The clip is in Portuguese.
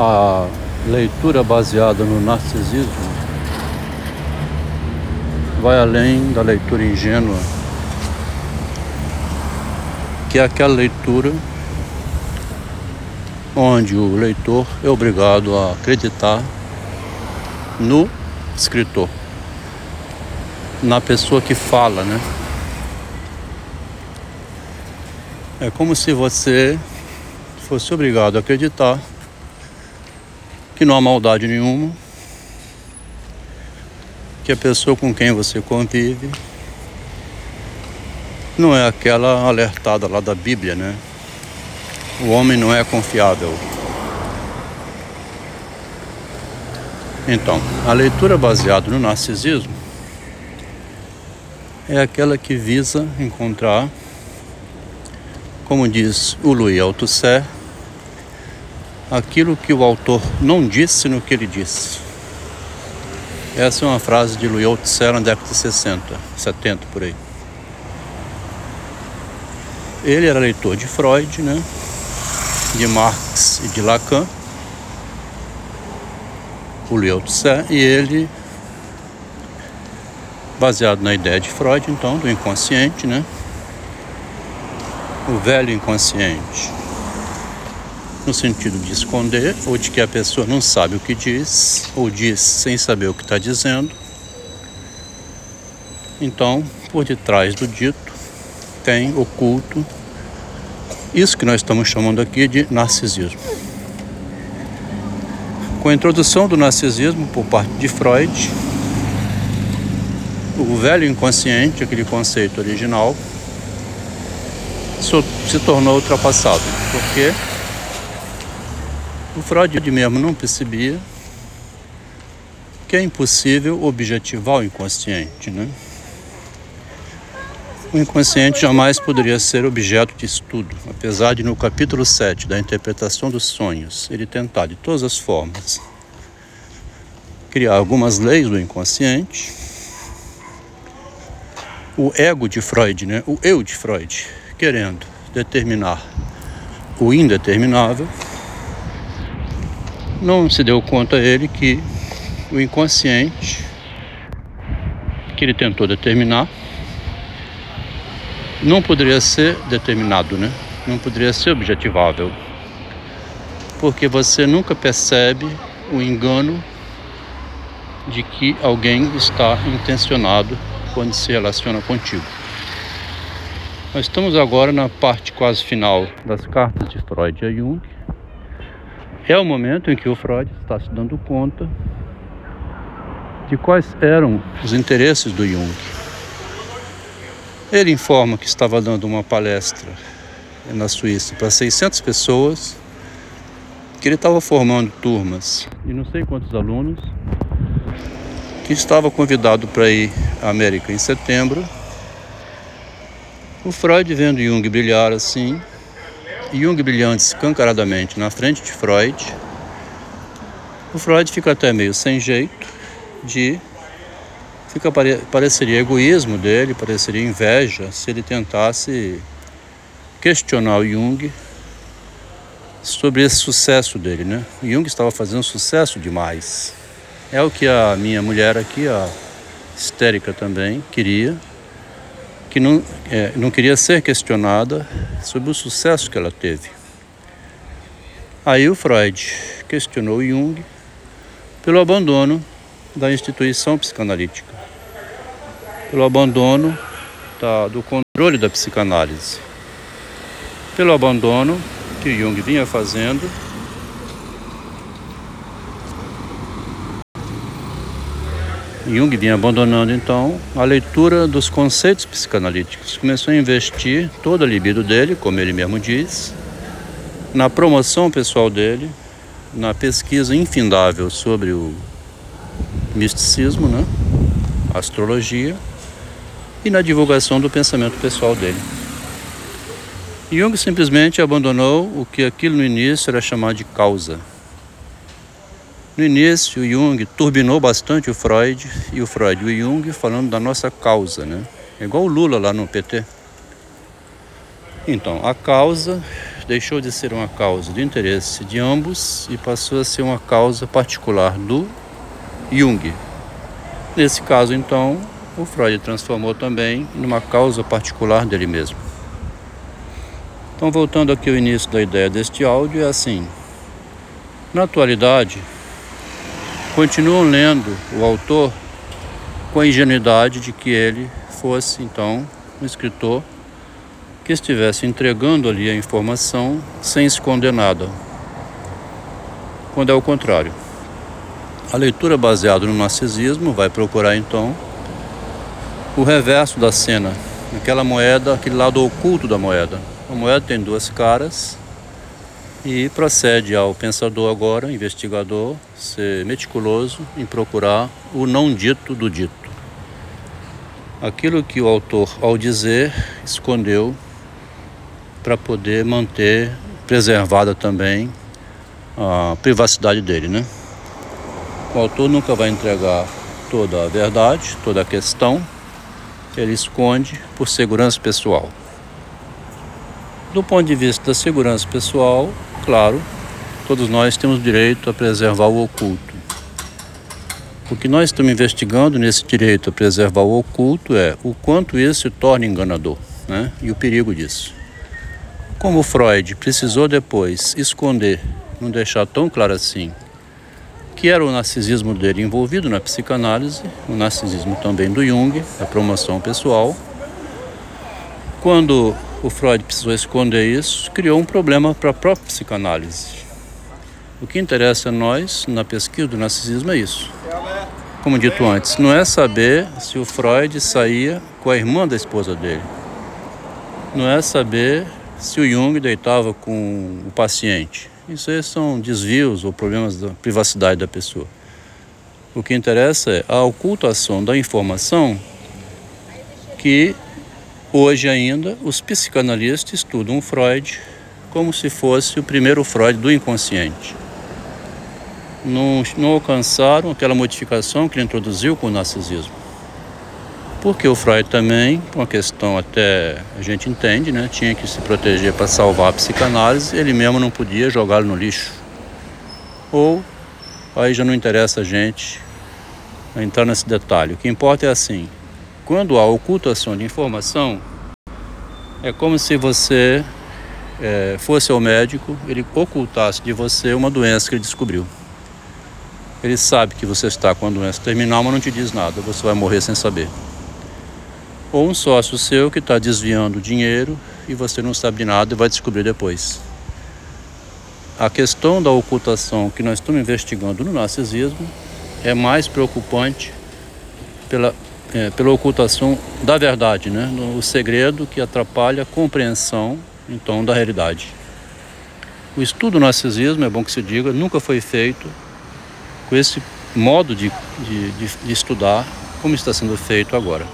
a leitura baseada no narcisismo vai além da leitura ingênua, que é aquela leitura onde o leitor é obrigado a acreditar no escritor, na pessoa que fala, né? É como se você fosse obrigado a acreditar que não há maldade nenhuma, que a pessoa com quem você convive não é aquela alertada lá da Bíblia, né? O homem não é confiável. Então, a leitura baseada no narcisismo é aquela que visa encontrar, como diz o Louis Althusser, aquilo que o autor não disse no que ele disse. Essa é uma frase de Louis Althusser na década de 60, 70 por aí. Ele era leitor de Freud, né? de Marx e de Lacan o Tse, e ele, baseado na ideia de Freud, então, do inconsciente, né? O velho inconsciente, no sentido de esconder, ou de que a pessoa não sabe o que diz, ou diz sem saber o que está dizendo. Então, por detrás do dito, tem oculto isso que nós estamos chamando aqui de narcisismo. Com a introdução do narcisismo por parte de Freud, o velho inconsciente, aquele conceito original, se tornou ultrapassado, porque o Freud mesmo não percebia que é impossível objetivar o inconsciente, né? O inconsciente jamais poderia ser objeto de estudo, apesar de no capítulo 7 da interpretação dos sonhos ele tentar de todas as formas criar algumas leis do inconsciente. O ego de Freud, né? o eu de Freud, querendo determinar o indeterminável, não se deu conta ele que o inconsciente que ele tentou determinar não poderia ser determinado, né? Não poderia ser objetivável. Porque você nunca percebe o engano de que alguém está intencionado quando se relaciona contigo. Nós estamos agora na parte quase final das cartas de Freud a Jung. É o momento em que o Freud está se dando conta de quais eram os interesses do Jung ele informa que estava dando uma palestra na Suíça para 600 pessoas, que ele estava formando turmas e não sei quantos alunos, que estava convidado para ir à América em setembro. O Freud vendo Jung brilhar assim, Jung brilhando escancaradamente na frente de Freud, o Freud fica até meio sem jeito de fica pareceria egoísmo dele, pareceria inveja se ele tentasse questionar o Jung sobre esse sucesso dele, né? O Jung estava fazendo sucesso demais. É o que a minha mulher aqui, a histérica também, queria, que não, é, não queria ser questionada sobre o sucesso que ela teve. Aí o Freud questionou Jung pelo abandono da instituição psicanalítica, pelo abandono da, do controle da psicanálise, pelo abandono que Jung vinha fazendo Jung vinha abandonando então a leitura dos conceitos psicanalíticos. Começou a investir toda a libido dele, como ele mesmo diz, na promoção pessoal dele, na pesquisa infindável sobre o misticismo, né? astrologia e na divulgação do pensamento pessoal dele. Jung simplesmente abandonou o que aquilo no início era chamado de causa. No início, Jung turbinou bastante o Freud e o Freud e o Jung falando da nossa causa, né? É igual o Lula lá no PT. Então, a causa deixou de ser uma causa de interesse de ambos e passou a ser uma causa particular do Jung. Nesse caso, então, o Freud transformou também numa causa particular dele mesmo. Então, voltando aqui ao início da ideia deste áudio, é assim: na atualidade, continuam lendo o autor com a ingenuidade de que ele fosse, então, um escritor que estivesse entregando ali a informação sem esconder nada, quando é o contrário. A leitura baseada no narcisismo vai procurar então o reverso da cena, aquela moeda, aquele lado oculto da moeda. A moeda tem duas caras e procede ao pensador agora, investigador, ser meticuloso em procurar o não dito do dito. Aquilo que o autor, ao dizer, escondeu para poder manter preservada também a privacidade dele, né? O autor nunca vai entregar toda a verdade, toda a questão, ele esconde por segurança pessoal. Do ponto de vista da segurança pessoal, claro, todos nós temos direito a preservar o oculto. O que nós estamos investigando nesse direito a preservar o oculto é o quanto isso se torna enganador né? e o perigo disso. Como Freud precisou depois esconder, não deixar tão claro assim que era o narcisismo dele envolvido na psicanálise, o narcisismo também do Jung, a promoção pessoal. Quando o Freud precisou esconder isso, criou um problema para a própria psicanálise. O que interessa a nós na pesquisa do narcisismo é isso. Como dito antes, não é saber se o Freud saía com a irmã da esposa dele. Não é saber se o Jung deitava com o paciente. Isso aí são desvios ou problemas da privacidade da pessoa. O que interessa é a ocultação da informação que hoje ainda os psicanalistas estudam Freud como se fosse o primeiro Freud do inconsciente. Não, não alcançaram aquela modificação que ele introduziu com o narcisismo. Porque o Freud também, uma questão até a gente entende, né, tinha que se proteger para salvar a psicanálise, ele mesmo não podia jogá-lo no lixo. Ou aí já não interessa a gente entrar nesse detalhe. O que importa é assim: quando há ocultação de informação, é como se você é, fosse ao médico, ele ocultasse de você uma doença que ele descobriu. Ele sabe que você está com a doença terminal, mas não te diz nada, você vai morrer sem saber ou um sócio seu que está desviando dinheiro e você não sabe de nada e vai descobrir depois. A questão da ocultação que nós estamos investigando no narcisismo é mais preocupante pela, é, pela ocultação da verdade, né? o segredo que atrapalha a compreensão então da realidade. O estudo do narcisismo, é bom que se diga, nunca foi feito com esse modo de, de, de estudar como está sendo feito agora.